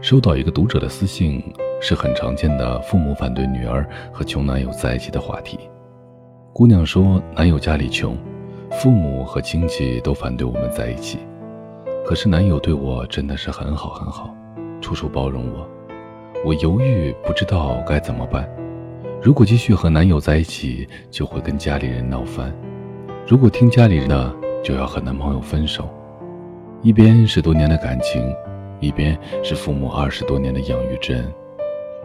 收到一个读者的私信，是很常见的父母反对女儿和穷男友在一起的话题。姑娘说，男友家里穷，父母和亲戚都反对我们在一起。可是男友对我真的是很好很好，处处包容我。我犹豫，不知道该怎么办。如果继续和男友在一起，就会跟家里人闹翻；如果听家里人的，就要和男朋友分手。一边是多年的感情，一边是父母二十多年的养育之恩。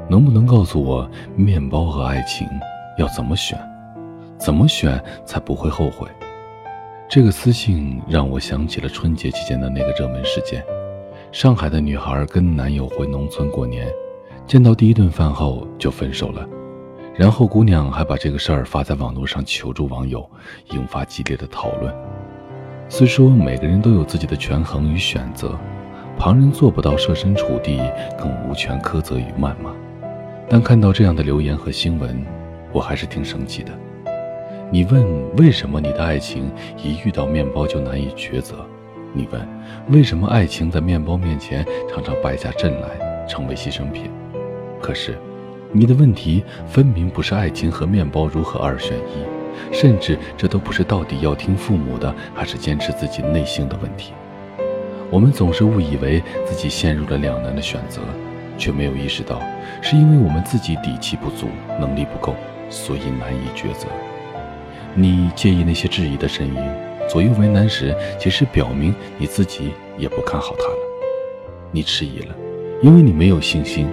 能不能告诉我，面包和爱情要怎么选？怎么选才不会后悔？这个私信让我想起了春节期间的那个热门事件：上海的女孩跟男友回农村过年，见到第一顿饭后就分手了。然后姑娘还把这个事儿发在网络上求助网友，引发激烈的讨论。虽说每个人都有自己的权衡与选择，旁人做不到设身处地，更无权苛责与谩骂。但看到这样的留言和新闻，我还是挺生气的。你问为什么你的爱情一遇到面包就难以抉择？你问为什么爱情在面包面前常常败下阵来，成为牺牲品？可是。你的问题分明不是爱情和面包如何二选一，甚至这都不是到底要听父母的还是坚持自己内心的问题。我们总是误以为自己陷入了两难的选择，却没有意识到是因为我们自己底气不足，能力不够，所以难以抉择。你介意那些质疑的声音，左右为难时，其实表明你自己也不看好他了。你迟疑了，因为你没有信心。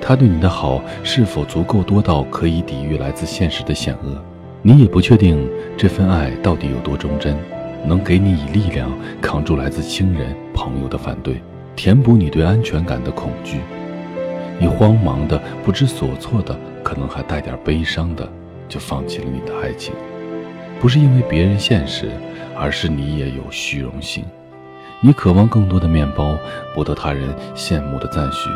他对你的好是否足够多到可以抵御来自现实的险恶？你也不确定这份爱到底有多忠贞，能给你以力量扛住来自亲人朋友的反对，填补你对安全感的恐惧。你慌忙的、不知所措的，可能还带点悲伤的，就放弃了你的爱情。不是因为别人现实，而是你也有虚荣心。你渴望更多的面包，博得他人羡慕的赞许。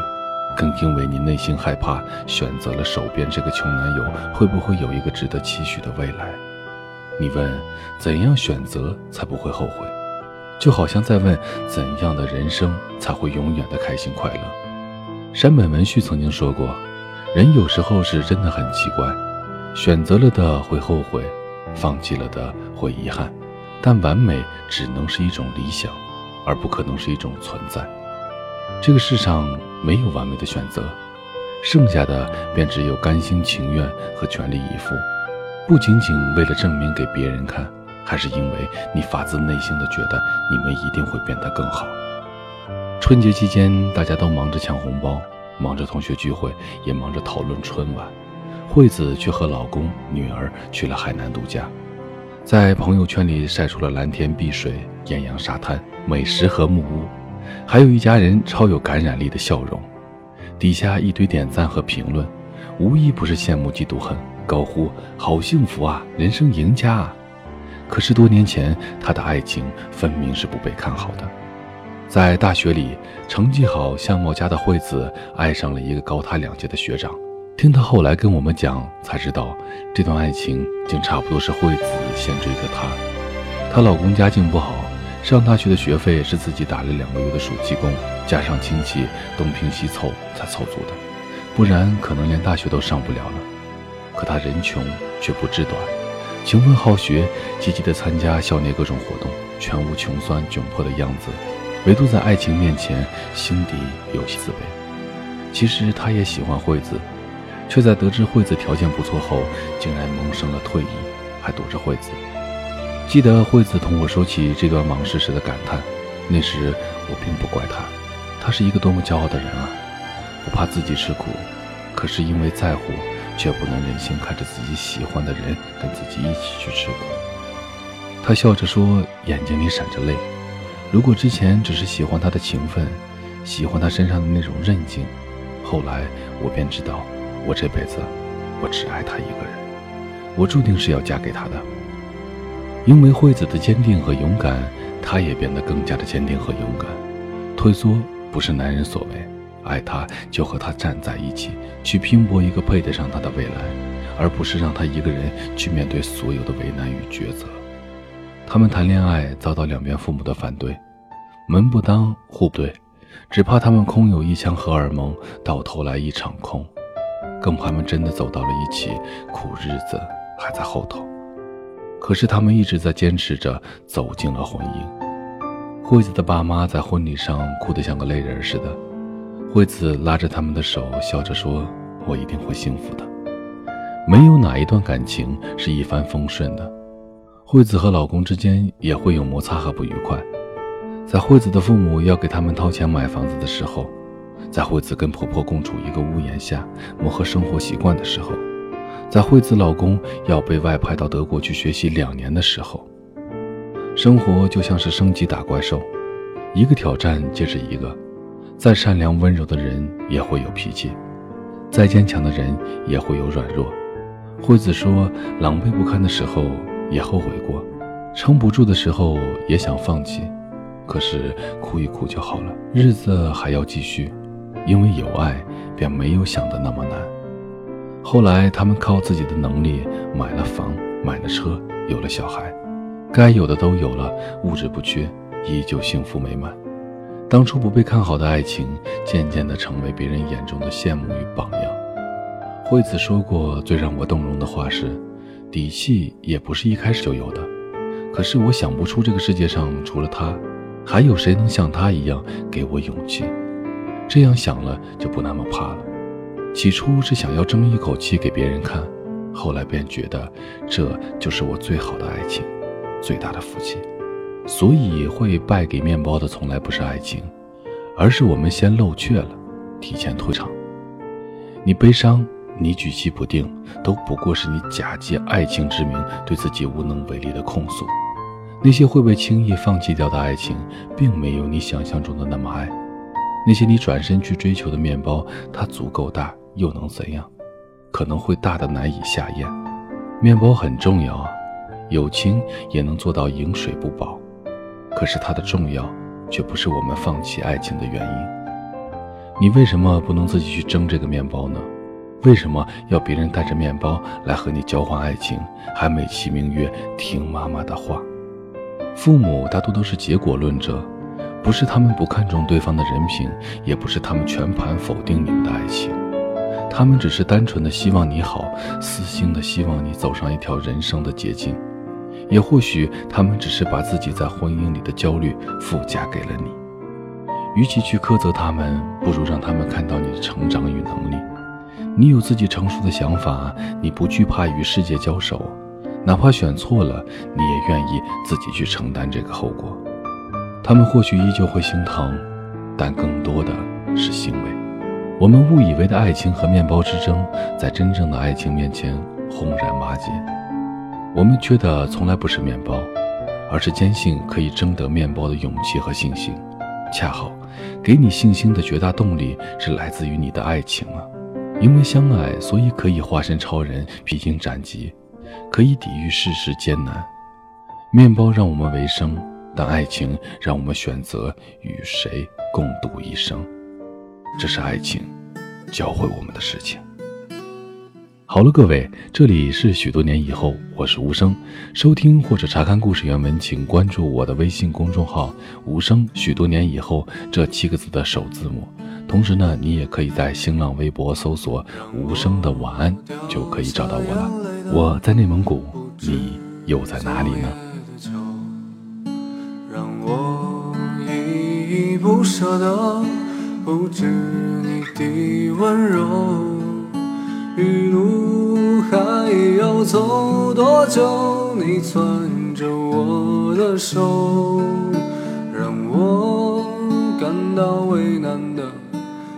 更因为你内心害怕，选择了手边这个穷男友，会不会有一个值得期许的未来？你问怎样选择才不会后悔，就好像在问怎样的人生才会永远的开心快乐。山本文绪曾经说过，人有时候是真的很奇怪，选择了的会后悔，放弃了的会遗憾，但完美只能是一种理想，而不可能是一种存在。这个世上没有完美的选择，剩下的便只有甘心情愿和全力以赴。不仅仅为了证明给别人看，还是因为你发自内心的觉得你们一定会变得更好。春节期间，大家都忙着抢红包，忙着同学聚会，也忙着讨论春晚。惠子却和老公、女儿去了海南度假，在朋友圈里晒出了蓝天碧水、艳阳沙滩、美食和木屋。还有一家人超有感染力的笑容，底下一堆点赞和评论，无一不是羡慕嫉妒恨，高呼好幸福啊，人生赢家啊！可是多年前，他的爱情分明是不被看好的。在大学里，成绩好、相貌佳的惠子爱上了一个高他两届的学长。听他后来跟我们讲，才知道这段爱情竟差不多是惠子先追的他。她老公家境不好。上大学的学费是自己打了两个月的暑期工，加上亲戚东拼西凑才凑足的，不然可能连大学都上不了了。可他人穷却不知短，勤奋好学，积极地参加校内各种活动，全无穷酸窘迫的样子。唯独在爱情面前，心底有些自卑。其实他也喜欢惠子，却在得知惠子条件不错后，竟然萌生了退意，还躲着惠子。记得惠子同我说起这段往事时的感叹，那时我并不怪他，他是一个多么骄傲的人啊！不怕自己吃苦，可是因为在乎，却不能忍心看着自己喜欢的人跟自己一起去吃苦。他笑着说，眼睛里闪着泪。如果之前只是喜欢他的情分，喜欢他身上的那种韧劲，后来我便知道，我这辈子我只爱他一个人，我注定是要嫁给他的。因为惠子的坚定和勇敢，他也变得更加的坚定和勇敢。退缩不是男人所为，爱他就和他站在一起，去拼搏一个配得上他的未来，而不是让他一个人去面对所有的为难与抉择。他们谈恋爱遭到两边父母的反对，门不当户不对，只怕他们空有一腔荷尔蒙，到头来一场空。更怕他们真的走到了一起，苦日子还在后头。可是他们一直在坚持着，走进了婚姻。惠子的爸妈在婚礼上哭得像个泪人似的。惠子拉着他们的手，笑着说：“我一定会幸福的。”没有哪一段感情是一帆风顺的。惠子和老公之间也会有摩擦和不愉快。在惠子的父母要给他们掏钱买房子的时候，在惠子跟婆婆共处一个屋檐下磨合生活习惯的时候，在惠子老公要被外派到德国去学习两年的时候，生活就像是升级打怪兽，一个挑战接着一个。再善良温柔的人也会有脾气，再坚强的人也会有软弱。惠子说：“狼狈不堪的时候也后悔过，撑不住的时候也想放弃，可是哭一哭就好了，日子还要继续，因为有爱，便没有想的那么难。”后来他们靠自己的能力买了房，买了车，有了小孩，该有的都有了，物质不缺，依旧幸福美满。当初不被看好的爱情，渐渐地成为别人眼中的羡慕与榜样。惠子说过最让我动容的话是：“底气也不是一开始就有的，可是我想不出这个世界上除了他，还有谁能像他一样给我勇气。这样想了就不那么怕了。起初是想要争一口气给别人看，后来便觉得这就是我最好的爱情，最大的福气。”所以会败给面包的从来不是爱情，而是我们先漏怯了，提前退场。你悲伤，你举棋不定，都不过是你假借爱情之名对自己无能为力的控诉。那些会被轻易放弃掉的爱情，并没有你想象中的那么爱。那些你转身去追求的面包，它足够大，又能怎样？可能会大的难以下咽。面包很重要啊，友情也能做到饮水不饱。可是它的重要，却不是我们放弃爱情的原因。你为什么不能自己去争这个面包呢？为什么要别人带着面包来和你交换爱情，还美其名曰听妈妈的话？父母大多都是结果论者，不是他们不看重对方的人品，也不是他们全盘否定你们的爱情，他们只是单纯的希望你好，私心的希望你走上一条人生的捷径。也或许他们只是把自己在婚姻里的焦虑附加给了你。与其去苛责他们，不如让他们看到你的成长与能力。你有自己成熟的想法，你不惧怕与世界交手，哪怕选错了，你也愿意自己去承担这个后果。他们或许依旧会心疼，但更多的是欣慰。我们误以为的爱情和面包之争，在真正的爱情面前轰然瓦解。我们缺的从来不是面包，而是坚信可以争得面包的勇气和信心。恰好，给你信心的绝大动力是来自于你的爱情啊！因为相爱，所以可以化身超人，披荆斩棘，可以抵御世事艰难。面包让我们为生，但爱情让我们选择与谁共度一生。这是爱情教会我们的事情。好了，各位，这里是许多年以后，我是无声。收听或者查看故事原文，请关注我的微信公众号“无声”。许多年以后这七个字的首字母。同时呢，你也可以在新浪微博搜索“无声的晚安”，就可以找到我了。我在内蒙古，你又在哪里呢？让我依依不舍的，不止你的温柔。余路还要走多久？你攥着我的手，让我感到为难的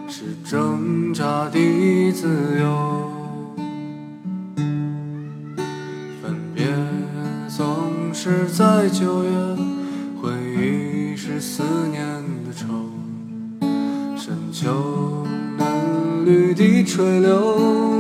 是挣扎的自由。分别总是在九月，回忆是思念的愁，深秋嫩绿的垂柳。